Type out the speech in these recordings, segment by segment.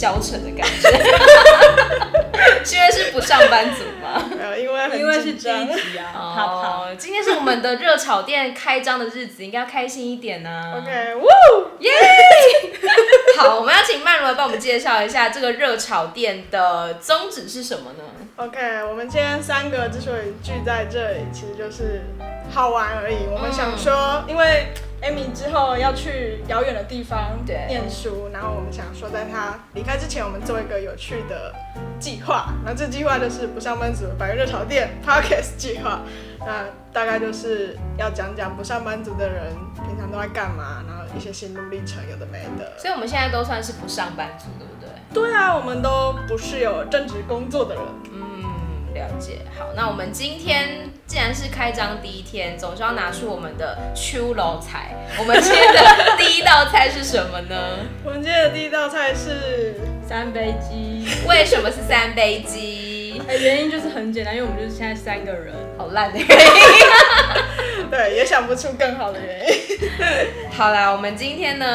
消沉的感觉。因为是不上班族吗？没有，因为因为是第一集啊。哦，今天是我们的热炒店开张的日子，应该要开心一点呢、啊。OK，呜，耶！好，我们要请曼如来帮我们介绍一下这个热炒店的宗旨是什么呢？OK，我们今天三个之所以聚在这里，其实就是好玩而已。我们想说，嗯、因为。Amy 之后要去遥远的地方念书，然后我们想说，在她离开之前，我们做一个有趣的计划。那这计划就是不上班族的百元热炒店 Podcast 计划。那大概就是要讲讲不上班族的人平常都在干嘛，然后一些心路历程，有的没的。所以我们现在都算是不上班族，对不对？对啊，我们都不是有正职工作的人。嗯，了解。好，那我们今天。既然是开张第一天，总是要拿出我们的秋楼菜。我们今天的第一道菜是什么呢？我们今天的第一道菜是三杯鸡。为什么是三杯鸡？哎，原因就是很简单，因为我们就是现在三个人。好烂的原因。对，也想不出更好的原因。好啦，我们今天呢，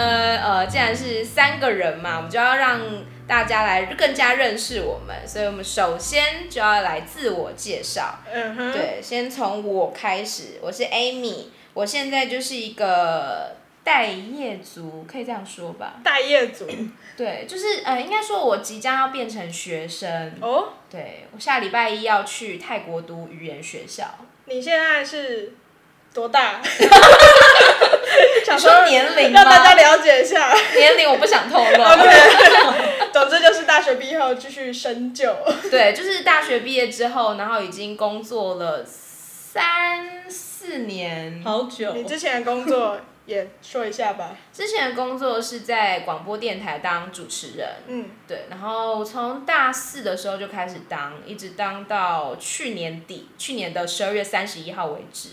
呃，既然是三个人嘛，我们就要让。大家来更加认识我们，所以我们首先就要来自我介绍。嗯哼。对，先从我开始，我是 Amy，我现在就是一个待业族，可以这样说吧？待业族。对，就是呃，应该说我即将要变成学生。哦。对，我下礼拜一要去泰国读语言学校。你现在是多大？想说年龄吗？让大家了解一下。年龄我不想透露。Okay. 总之就是大学毕业后继续深究。对，就是大学毕业之后，然后已经工作了三四年，好久。你之前的工作也说一下吧。之前的工作是在广播电台当主持人，嗯，对，然后从大四的时候就开始当，一直当到去年底，去年的十二月三十一号为止，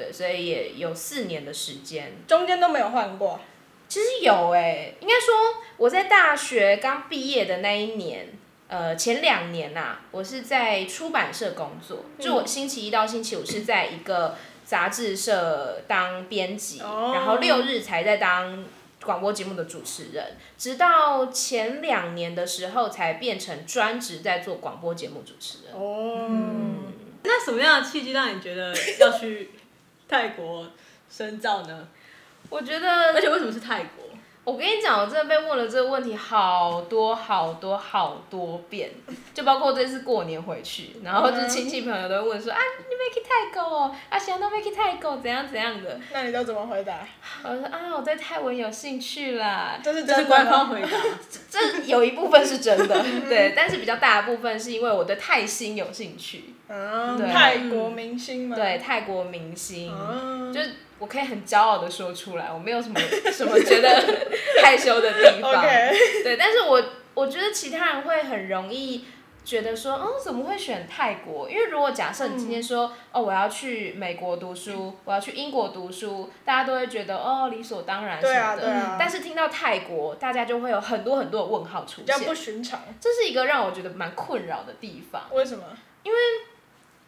对，所以也有四年的时间，中间都没有换过。其实有哎、欸，应该说我在大学刚毕业的那一年，呃，前两年呐、啊，我是在出版社工作，嗯、就我星期一到星期五是在一个杂志社当编辑，哦、然后六日才在当广播节目的主持人，直到前两年的时候才变成专职在做广播节目主持人。哦，嗯、那什么样的契机让你觉得要去泰国深造呢？我觉得，而且为什么是泰国？我跟你讲，我真的被问了这个问题好多好多好多遍，就包括这次过年回去，然后就是亲戚朋友都会问说、嗯、啊，你没去泰国哦？啊，想到没去泰国，怎样怎样的？那你都怎么回答？我说啊，我对泰文有兴趣啦。这是这是官方回答，这有一部分是真的，对，但是比较大的部分是因为我对泰星有兴趣。嗯，对泰国明星吗？对，泰国明星，嗯、就。我可以很骄傲的说出来，我没有什么什么觉得害羞的地方。对，但是我我觉得其他人会很容易觉得说，哦，怎么会选泰国？因为如果假设你今天说，嗯、哦，我要去美国读书，我要去英国读书，大家都会觉得哦，理所当然什么的。但是听到泰国，大家就会有很多很多的问号出现。不寻常。这是一个让我觉得蛮困扰的地方。为什么？因为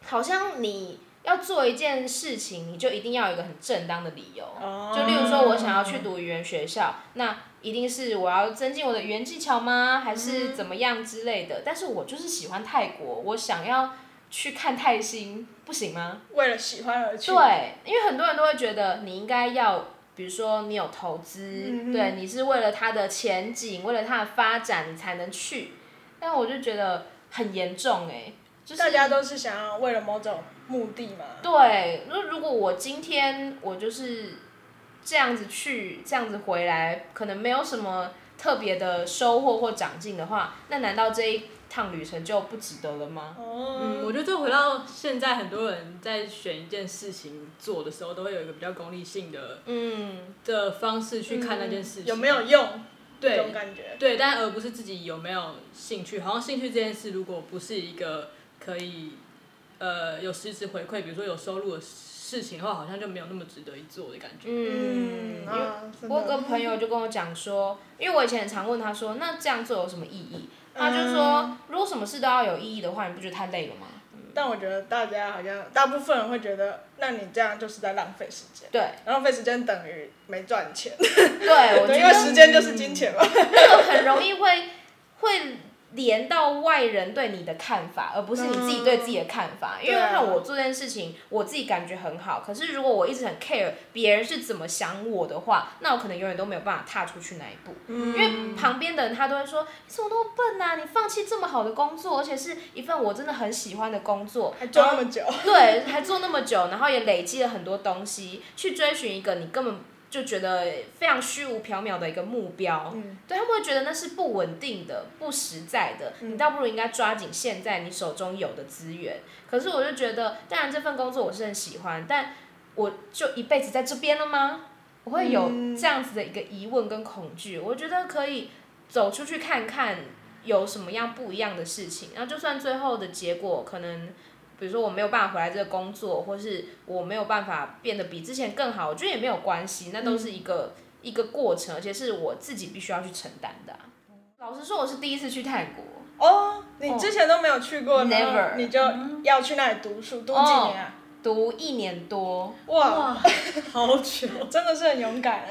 好像你。要做一件事情，你就一定要有一个很正当的理由。Oh. 就例如说，我想要去读语言学校，那一定是我要增进我的语言技巧吗？还是怎么样之类的？但是我就是喜欢泰国，我想要去看泰星，不行吗？为了喜欢而去。对，因为很多人都会觉得你应该要，比如说你有投资，嗯、对，你是为了它的前景，为了它的发展，你才能去。但我就觉得很严重哎、欸，就是大家都是想要为了某种。目的嘛？对，那如果我今天我就是这样子去，这样子回来，可能没有什么特别的收获或长进的话，那难道这一趟旅程就不值得了吗？哦，嗯，我觉得这回到现在，很多人在选一件事情做的时候，都会有一个比较功利性的嗯的方式去看那件事情，嗯，有没有用？对，这种感觉。对，但而不是自己有没有兴趣。好像兴趣这件事，如果不是一个可以。呃，有实质回馈，比如说有收入的事情的话，好像就没有那么值得一做的感觉。嗯，我有个朋友就跟我讲说，因为我以前很常问他说，那这样做有什么意义？他就说，如果什么事都要有意义的话，你不觉得太累了吗？但我觉得大家好像大部分人会觉得，那你这样就是在浪费时间。对，浪费时间等于没赚钱。对，我觉得 因为时间就是金钱嘛。那个很容易会。会。连到外人对你的看法，而不是你自己对自己的看法。嗯、因为看我做这件事情，我自己感觉很好。可是如果我一直很 care 别人是怎么想我的话，那我可能永远都没有办法踏出去那一步。嗯、因为旁边的人他都会说：“你怎么那么笨啊？你放弃这么好的工作，而且是一份我真的很喜欢的工作，还做那么久。”对，还做那么久，然后也累积了很多东西，去追寻一个你根本。就觉得非常虚无缥缈的一个目标，嗯、对他们会觉得那是不稳定的、不实在的。嗯、你倒不如应该抓紧现在你手中有的资源。可是我就觉得，当然这份工作我是很喜欢，但我就一辈子在这边了吗？我会有这样子的一个疑问跟恐惧。嗯、我觉得可以走出去看看有什么样不一样的事情，然后就算最后的结果可能。比如说我没有办法回来这个工作，或是我没有办法变得比之前更好，我觉得也没有关系，那都是一个、嗯、一个过程，而且是我自己必须要去承担的、啊。老实说，我是第一次去泰国。哦，你之前都没有去过，Never，你就要去那里读书，读几年啊？读一年多。哇，哇 好久，真的是很勇敢。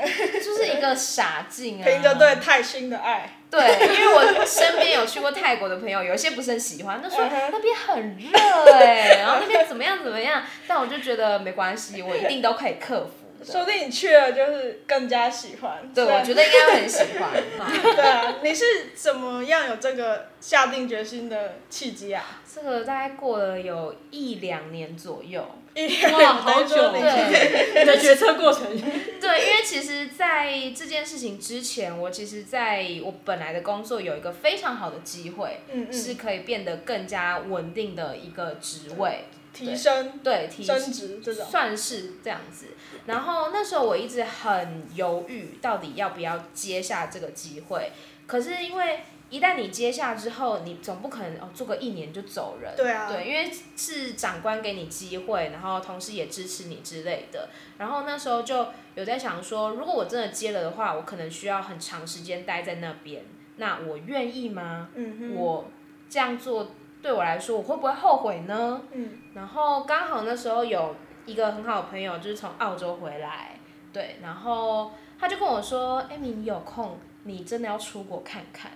就是一个傻劲啊！凭着对泰星的爱。对，因为我身边有去过泰国的朋友，有一些不是很喜欢，他说那边很热哎，然后那边怎么样怎么样，但我就觉得没关系，我一定都可以克服。说不定你去了就是更加喜欢。对，我觉得应该会很喜欢。对啊，你是怎么样有这个下定决心的契机啊？这个大概过了有一两年左右。哇，好久！对，你 的决策过程。对，因为其实，在这件事情之前，我其实在我本来的工作有一个非常好的机会，嗯嗯，是可以变得更加稳定的一个职位，提升，对，提升职这种，算是这样子。然后那时候我一直很犹豫，到底要不要接下这个机会。可是因为一旦你接下之后，你总不可能哦做个一年就走人。对啊。对，因为是长官给你机会，然后同时也支持你之类的。然后那时候就有在想说，如果我真的接了的话，我可能需要很长时间待在那边。那我愿意吗？嗯哼。我这样做对我来说，我会不会后悔呢？嗯。然后刚好那时候有一个很好的朋友，就是从澳洲回来，对，然后他就跟我说：“艾米，你有空，你真的要出国看看。”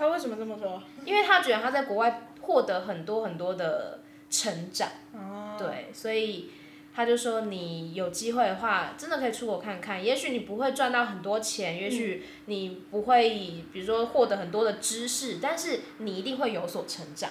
他为什么这么说？因为他觉得他在国外获得很多很多的成长，哦、对，所以他就说，你有机会的话，真的可以出国看看。也许你不会赚到很多钱，也许你不会，比如说获得很多的知识，但是你一定会有所成长。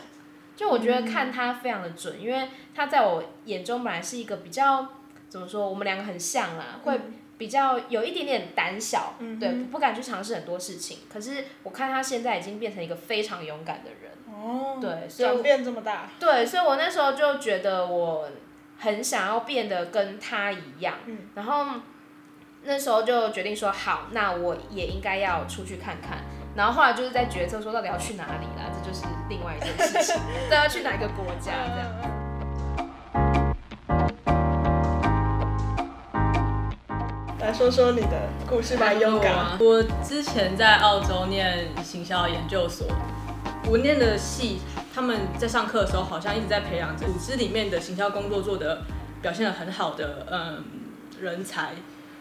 就我觉得看他非常的准，因为他在我眼中本来是一个比较怎么说，我们两个很像啦，会。比较有一点点胆小，嗯、对，不敢去尝试很多事情。可是我看他现在已经变成一个非常勇敢的人，哦，对，所以转变这么大，对，所以我那时候就觉得我很想要变得跟他一样，嗯、然后那时候就决定说好，那我也应该要出去看看。然后后来就是在决策说到底要去哪里啦，这就是另外一件事情，都要去哪一个国家这样。来说说你的故事吧，勇敢。我之前在澳洲念行销研究所，我念的系，他们在上课的时候好像一直在培养组织里面的行销工作做得表现得很好的嗯人才。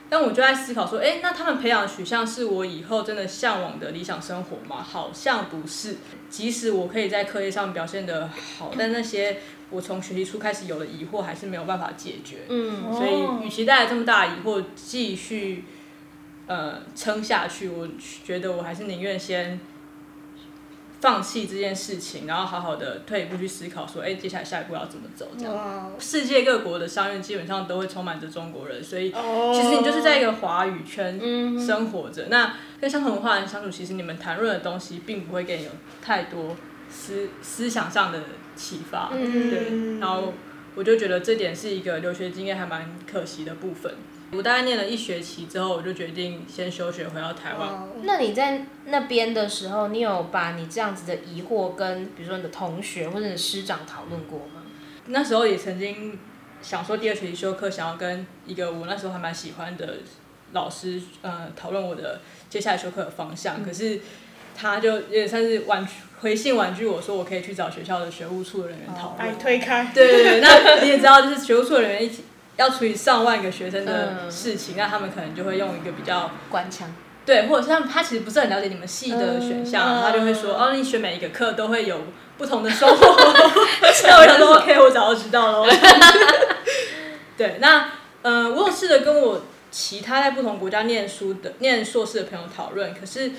但我就在思考说，哎，那他们培养的取向是我以后真的向往的理想生活吗？好像不是。即使我可以在课业上表现得好，但那些。我从学习初开始有的疑惑还是没有办法解决，嗯，所以与其带来这么大的疑惑继续，呃，撑下去，我觉得我还是宁愿先放弃这件事情，然后好好的退一步去思考，说，哎，接下来下一步要怎么走？这样，世界各国的商院基本上都会充满着中国人，所以其实你就是在一个华语圈生活着。哦、那跟相同文化人相处，其实你们谈论的东西并不会给你有太多思思想上的。启发，嗯、对，然后我就觉得这点是一个留学经验还蛮可惜的部分。我大概念了一学期之后，我就决定先休学回到台湾。哦、那你在那边的时候，你有把你这样子的疑惑跟比如说你的同学或者你师长讨论过吗？那时候也曾经想说第二学期修课，想要跟一个我那时候还蛮喜欢的老师，呃，讨论我的接下来修课的方向，嗯、可是他就也算是完全。回信婉拒我说，我可以去找学校的学务处的人员讨论。推开。对对对，那你也知道，就是学务处的人员一起要处理上万个学生的事情，嗯、那他们可能就会用一个比较官腔。对，或者是他们他其实不是很了解你们系的选项，他就会说哦，你选每一个课都会有不同的收获。那我想说 OK，我早就知道了。对，那嗯，我有试着跟我其他在不同国家念书的念硕士的朋友讨论，可是。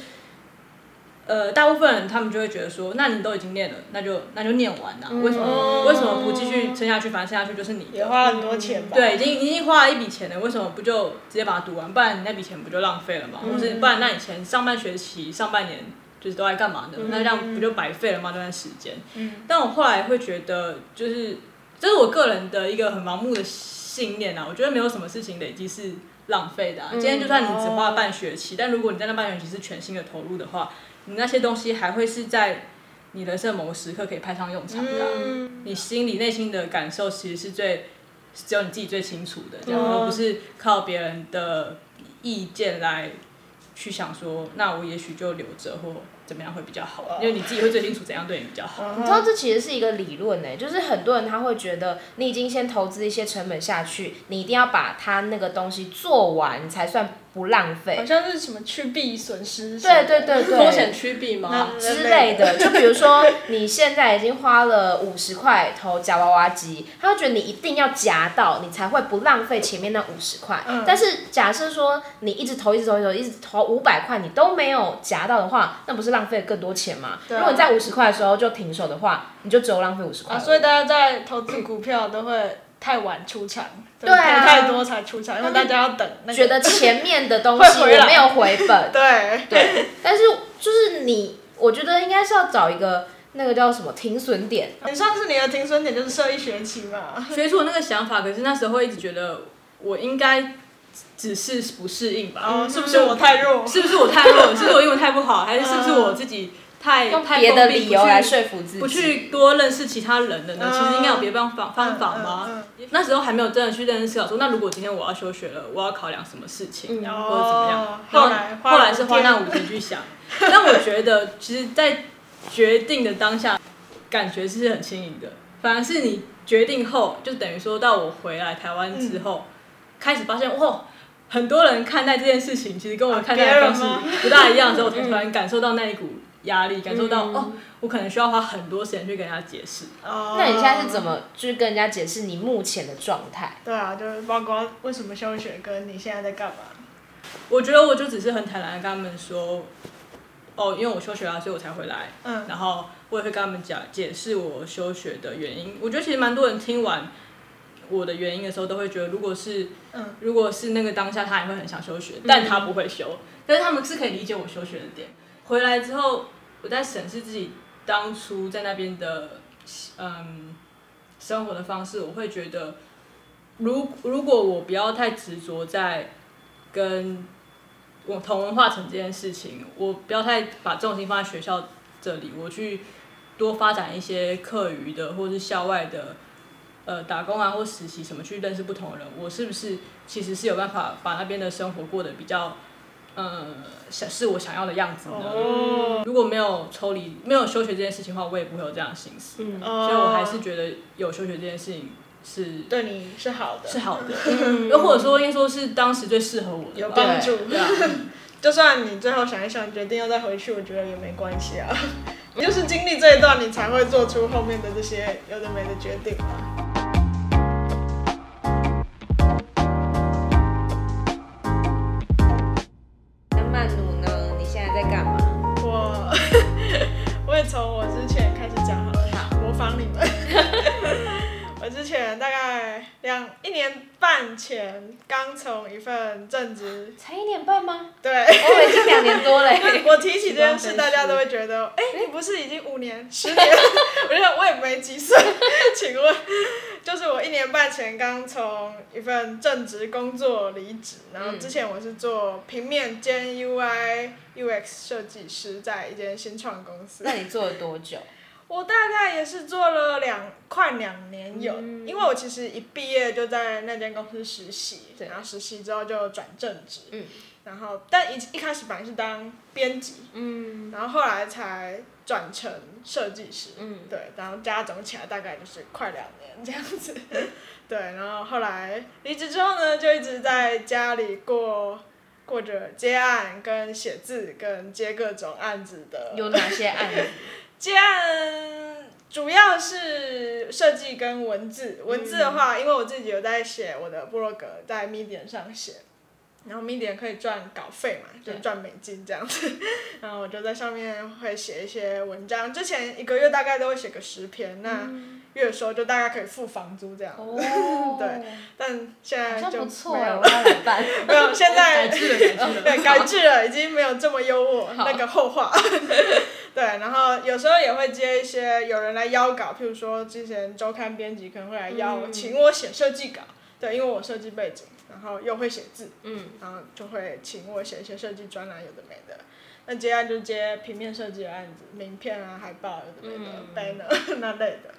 呃，大部分人他们就会觉得说，那你都已经念了，那就那就念完呐，为什么、嗯、为什么不继续撑下去？反正撑下去就是你。也花很多钱吧？对，已经已经花了一笔钱了，为什么不就直接把它读完？不然你那笔钱不就浪费了吗？嗯、或是不然那以前上半学期上半年就是都在干嘛呢？嗯、那这样不就白费了吗？这段时间。嗯。但我后来会觉得，就是这是我个人的一个很盲目的信念啊，我觉得没有什么事情累积是浪费的、啊。嗯、今天就算你只花了半学期，但如果你在那半学期是全新的投入的话。你那些东西还会是在你人生某个时刻可以派上用场的、啊。嗯、你心里内心的感受其实是最只有你自己最清楚的，这样、哦、而不是靠别人的意见来去想说，那我也许就留着或怎么样会比较好，因为你自己会最清楚怎样对你比较好。你知道这其实是一个理论呢，就是很多人他会觉得你已经先投资一些成本下去，你一定要把他那个东西做完才算。不浪费，好像是什么趋避损失，对对对对，风险趋避吗之类的？就比如说，你现在已经花了五十块投夹娃娃机，他会觉得你一定要夹到，你才会不浪费前面那五十块。嗯、但是假设说你一直投一直投一直投一直投五百块，你都没有夹到的话，那不是浪费更多钱吗？对如果你在五十块的时候就停手的话，你就只有浪费五十块。啊，所以大家在投资股票都会太晚出场。对啊，太多才出场，因为大家要等。觉得前面的东西我 没有回本。对。对。但是就是你，我觉得应该是要找一个那个叫什么停损点。你上次你的停损点就是设一学期嘛？学出我那个想法，可是那时候一直觉得我应该只是不适应吧？哦，是不是我太弱？是不是我太弱？是不是我英文太不好？还是是不是我自己？太用别的理由来说服自己，不去多认识其他人的呢？其实应该有别方法方法吗？那时候还没有真的去认真思考说，那如果今天我要休学了，我要考量什么事情，然后或者怎么样？后来后来是花那五天去想。但我觉得，其实，在决定的当下，感觉是很轻盈的。反而是你决定后，就等于说到我回来台湾之后，开始发现哇，很多人看待这件事情，其实跟我看待的方式不大一样的时候，我才突然感受到那一股。压力，感受到、嗯、哦，我可能需要花很多时间去跟人家解释。哦。那你现在是怎么去跟人家解释你目前的状态？对啊，就是包括为什么休学，跟你现在在干嘛？我觉得我就只是很坦然的跟他们说，哦，因为我休学了，所以我才回来。嗯。然后我也会跟他们讲解释我休学的原因。我觉得其实蛮多人听完我的原因的时候，都会觉得，如果是，嗯，如果是那个当下，他也会很想休学，但他不会休。嗯、但是他们是可以理解我休学的点。回来之后，我在审视自己当初在那边的嗯生活的方式，我会觉得，如如果我不要太执着在跟我同文化层这件事情，我不要太把重心放在学校这里，我去多发展一些课余的或是校外的呃打工啊或实习什么，去认识不同的人，我是不是其实是有办法把那边的生活过得比较。呃，想是我想要的样子的。Oh. 如果没有抽离、没有休学这件事情的话，我也不会有这样的心思。嗯，oh. 所以我还是觉得有休学这件事情是对你是好的，是好的。又或者说，应该说是当时最适合我的，有帮助。对啊，就算你最后想一想，决定要再回去，我觉得也没关系啊。就是经历这一段，你才会做出后面的这些有的没的决定嘛。从两一年半前刚从一份正职，才一年半吗？对，我已经两年多了。我提起这件事，大家都会觉得，哎、欸，你不是已经五年、十年？我觉得我也没几岁，请问，就是我一年半前刚从一份正职工作离职，然后之前我是做平面兼 UI。UX 设计师在一间新创公司。那你做了多久？我大概也是做了两快两年有，嗯、因为我其实一毕业就在那间公司实习，然后实习之后就转正职，嗯、然后但一一开始本来是当编辑，嗯、然后后来才转成设计师，嗯、对，然后加总起来大概就是快两年这样子，对，然后后来离职之后呢，就一直在家里过。过着接案跟写字跟接各种案子的。有哪些案子？接案主要是设计跟文字，文字的话，嗯、因为我自己有在写我的部落格，在 Medium 上写。然后 Medium 可以赚稿费嘛，就赚美金这样子。然后我就在上面会写一些文章，之前一个月大概都会写个十篇，那月收就大概可以付房租这样。哦。对，但现在就没有。没有，现在改制了，对，改制了，已经没有这么优渥。那个后话。对，然后有时候也会接一些有人来邀稿，譬如说之前周刊编辑可能会来邀我，请我写设计稿。对，因为我设计背景。然后又会写字，嗯，然后就会请我写一些设计专栏，有的没的。那接案就接平面设计的案子，名片啊、海报有的没的、嗯、banner 那类的，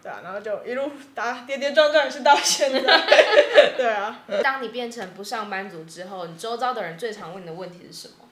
对啊，然后就一路打跌跌撞撞，也是到现在，对啊。当你变成不上班族之后，你周遭的人最常问你的问题是什么？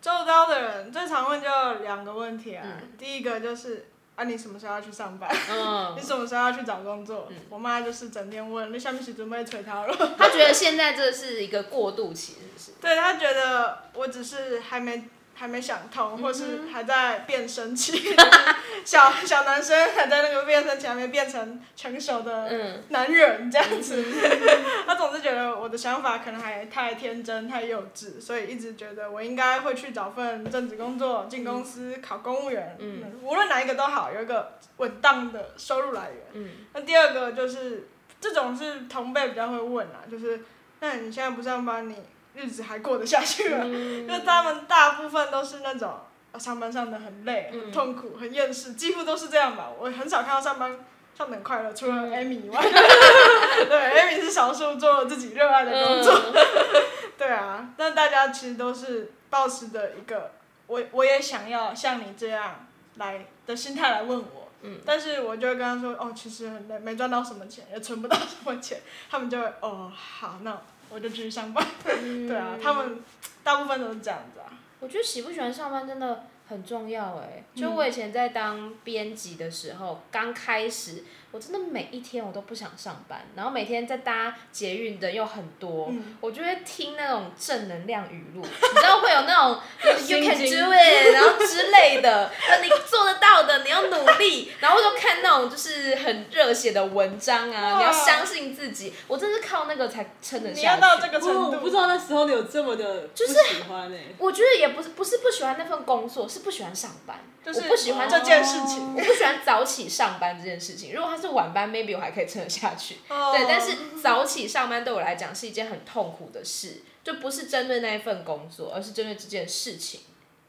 周遭的人最常问就两个问题啊，嗯、第一个就是。啊，你什么时候要去上班？嗯、你什么时候要去找工作？嗯、我妈就是整天问，你下面是准备催她了。她觉得现在这是一个过渡期，是不是？对，她觉得我只是还没。还没想通，或是还在变声期，小小男生还在那个变声期，还没变成成熟的男人这样子。他总是觉得我的想法可能还太天真、太幼稚，所以一直觉得我应该会去找份正职工作，进公司考公务员，嗯，无论哪一个都好，有一个稳当的收入来源。嗯，那第二个就是这种是同辈比较会问啊，就是那你现在不上班，你？日子还过得下去了，嗯、就他们大部分都是那种上班上的很累、很痛苦、很厌世，几乎都是这样吧。我很少看到上班上的很快乐，除了 Amy 以外，对，Amy 是少数做了自己热爱的工作。嗯、对啊，但大家其实都是抱持的一个我我也想要像你这样来的心态来问我，嗯、但是我就会跟他说，哦，其实很累，没赚到什么钱，也存不到什么钱，他们就会哦，好，那。我就继续上班，嗯、对啊，他们大部分都是这样子啊。我觉得喜不喜欢上班真的很重要哎。就我以前在当编辑的时候，刚、嗯、开始。我真的每一天我都不想上班，然后每天在搭捷运的又很多，嗯、我就会听那种正能量语录，你知道会有那种 you can do it，然后之类的，你做得到的，你要努力，然后我就看那种就是很热血的文章啊，你要相信自己，我真是靠那个才撑得下去。你要到这个程度，我不知道那时候你有这么的不喜欢、欸、我觉得也不是不是不喜欢那份工作，是不喜欢上班，就是我不喜欢这件事情，我不喜欢早起上班这件事情。如果他是晚班，maybe 我还可以撑得下去。Oh. 对，但是早起上班对我来讲是一件很痛苦的事，就不是针对那一份工作，而是针对这件事情。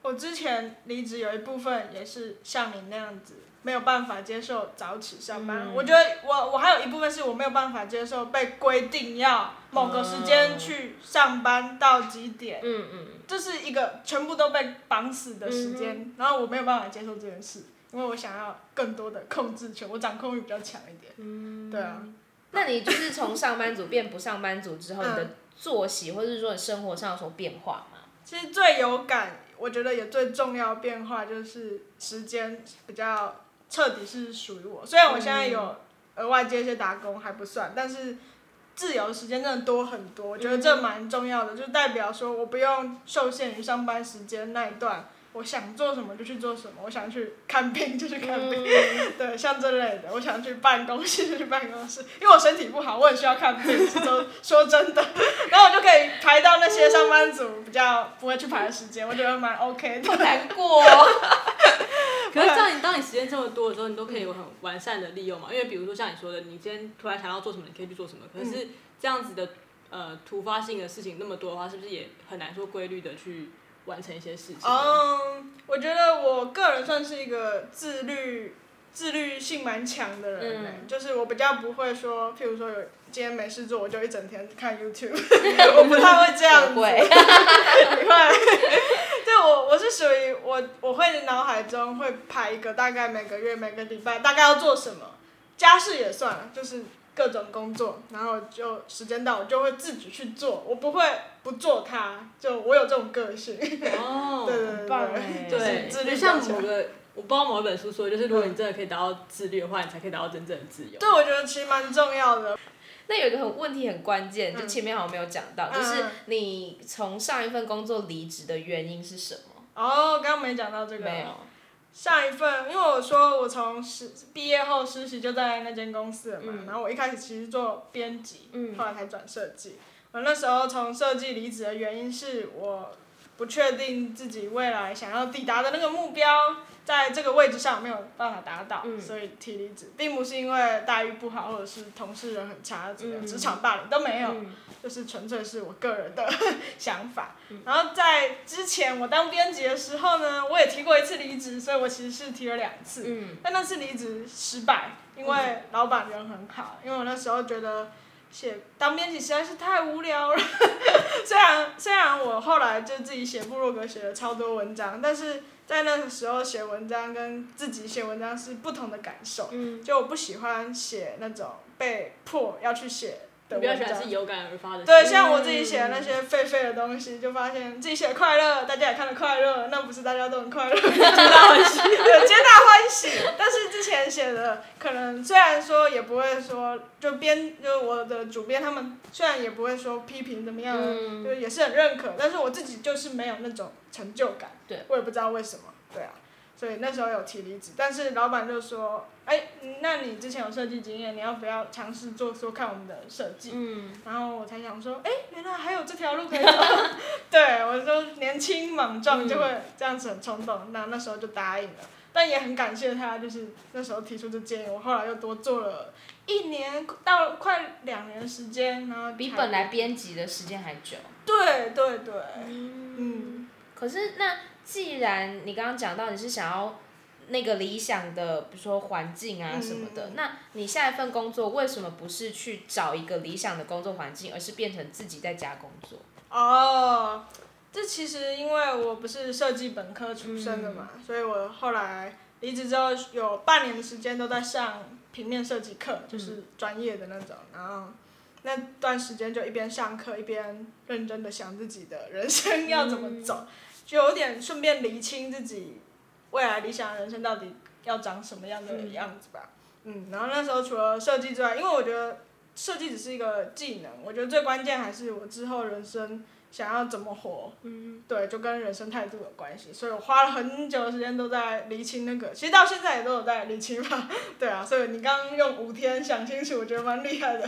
我之前离职有一部分也是像你那样子，没有办法接受早起上班。嗯、我觉得我我还有一部分是我没有办法接受被规定要某个时间去上班到几点。嗯嗯。这是一个全部都被绑死的时间，嗯、然后我没有办法接受这件事。因为我想要更多的控制权，我掌控欲比较强一点。嗯，对啊。那你就是从上班族变不上班族之后，你的作息或者是说你生活上有什么变化吗？其实最有感，我觉得也最重要的变化就是时间比较彻底是属于我。虽然我现在有额外接一些打工还不算，但是自由时间真的多很多。我觉得这蛮重要的，就代表说我不用受限于上班时间那一段。我想做什么就去做什么，我想去看病就去看病，嗯、对，像这类的，我想去办公室就去办公室，因为我身体不好，我很需要看病，说 说真的，然后我就可以排到那些上班族比较不会去排的时间，我觉得蛮 OK 的。好难过、哦。可是这样，你当你时间这么多的时候，你都可以有很完善的利用嘛？因为比如说像你说的，你今天突然想要做什么，你可以去做什么。可是这样子的呃突发性的事情那么多的话，是不是也很难说规律的去？完成一些事情。嗯，我觉得我个人算是一个自律、自律性蛮强的人，嗯、就是我比较不会说，譬如说有今天没事做，我就一整天看 YouTube，我不太会这样子。你会。对，我我是属于我我会脑海中会排一个大概每个月每个礼拜大概要做什么，家事也算了，就是。各种工作，然后就时间到，我就会自己去做，我不会不做它，就我有这种个性。哦，对 对对，对，对，自律。像某个，我不知道某一本书说，就是如果你真的可以达到自律的话，你才可以达到真正的自由。对，我觉得其实蛮重要的。那有一个很问题很关键，就前面好像没有讲到，嗯、就是你从上一份工作离职的原因是什么？哦，刚刚没讲到这个。没有。上一份，因为我说我从实毕业后实习就在那间公司了嘛，嗯、然后我一开始其实做编辑，嗯、后来才转设计。我那时候从设计离职的原因是我不确定自己未来想要抵达的那个目标。在这个位置上没有办法达到，嗯、所以提离职，并不是因为待遇不好或者是同事人很差职、嗯、场霸凌都没有，嗯、就是纯粹是我个人的想法。嗯、然后在之前我当编辑的时候呢，我也提过一次离职，所以我其实是提了两次，嗯、但那次离职失败，因为老板人很好，因为我那时候觉得写当编辑实在是太无聊了。虽然虽然我后来就自己写部落格写了超多文章，但是。在那个时候写文章跟自己写文章是不同的感受，嗯、就我不喜欢写那种被迫要去写的文章。比较喜欢是有感而发的。对，像我自己写的那些废废的东西，就发现自己写的快乐，大家也看得快乐，那不是大家都很快乐，皆大欢喜。对，皆大欢喜。但是之前写的可能虽然说也不会说，就编就我的主编他们虽然也不会说批评怎么样，嗯、就也是很认可，但是我自己就是没有那种。成就感，对我也不知道为什么，对啊，所以那时候有提离职，但是老板就说，哎、欸，那你之前有设计经验，你要不要尝试做说看我们的设计？嗯，然后我才想说，哎、欸，原来还有这条路可以走，对，我说年轻莽撞就会这样子很冲动，那那时候就答应了，但也很感谢他，就是那时候提出这建议，我后来又多做了一年到快两年时间，然后比本来编辑的时间还久。对对对，嗯。嗯可是，那既然你刚刚讲到你是想要那个理想的，比如说环境啊什么的，嗯、那你下一份工作为什么不是去找一个理想的工作环境，而是变成自己在家工作？哦，这其实因为我不是设计本科出身的嘛，嗯、所以我后来离职之后有半年的时间都在上平面设计课，就是专业的那种，嗯、然后。那段时间就一边上课一边认真的想自己的人生要怎么走，就有点顺便厘清自己未来理想的人生到底要长什么样的样子吧。嗯，然后那时候除了设计之外，因为我觉得设计只是一个技能，我觉得最关键还是我之后人生。想要怎么活？嗯，对，就跟人生态度有关系，所以我花了很久的时间都在理清那个，其实到现在也都有在理清吧。对啊，所以你刚刚用五天想清楚，我觉得蛮厉害的。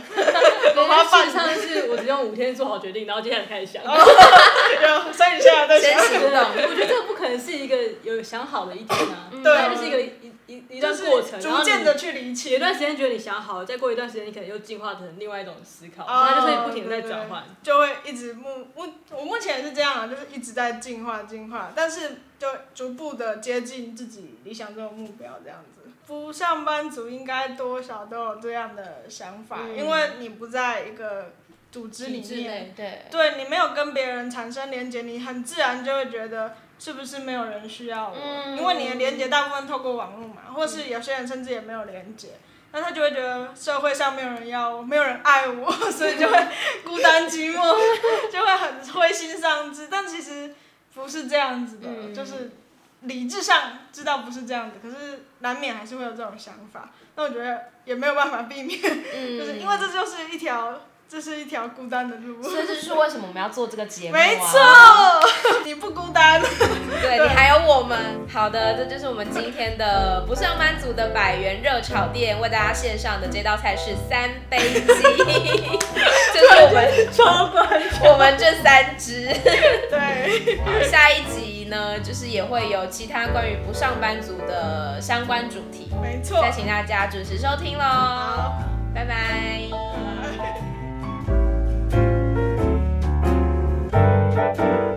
我花半天是我只用五天做好决定，然后接下来开始想。哦、所以你现在在想。我觉得这个不可能是一个有想好的一天啊，对，就是一个。一一段过程，逐渐的去理解。有一段时间觉得你想好了，再过一段时间你可能又进化成另外一种思考，它、oh, 就是不停的在转换，就会一直目目我目前也是这样啊，就是一直在进化进化，但是就逐步的接近自己理想中的目标这样子。不上班族应该多少都有这样的想法，嗯、因为你不在一个组织里面，对，对你没有跟别人产生连接，你很自然就会觉得。是不是没有人需要我？嗯、因为你的连接大部分透过网络嘛，或是有些人甚至也没有连接，那他就会觉得社会上没有人要我，没有人爱我，所以就会孤单寂寞，就会很灰心丧志。但其实不是这样子的，嗯、就是理智上知道不是这样子，可是难免还是会有这种想法。那我觉得也没有办法避免，嗯、就是因为这就是一条。这是一条孤单的路，所以这就是为什么我们要做这个节目啊。没错，你不孤单。对，你还有我们。好的，这就是我们今天的不上班族的百元热炒店为大家献上的这道菜是三杯鸡，就是我们超关我们这三只。对，下一集呢，就是也会有其他关于不上班族的相关主题。没错，再请大家准时收听喽。好，拜拜。thank you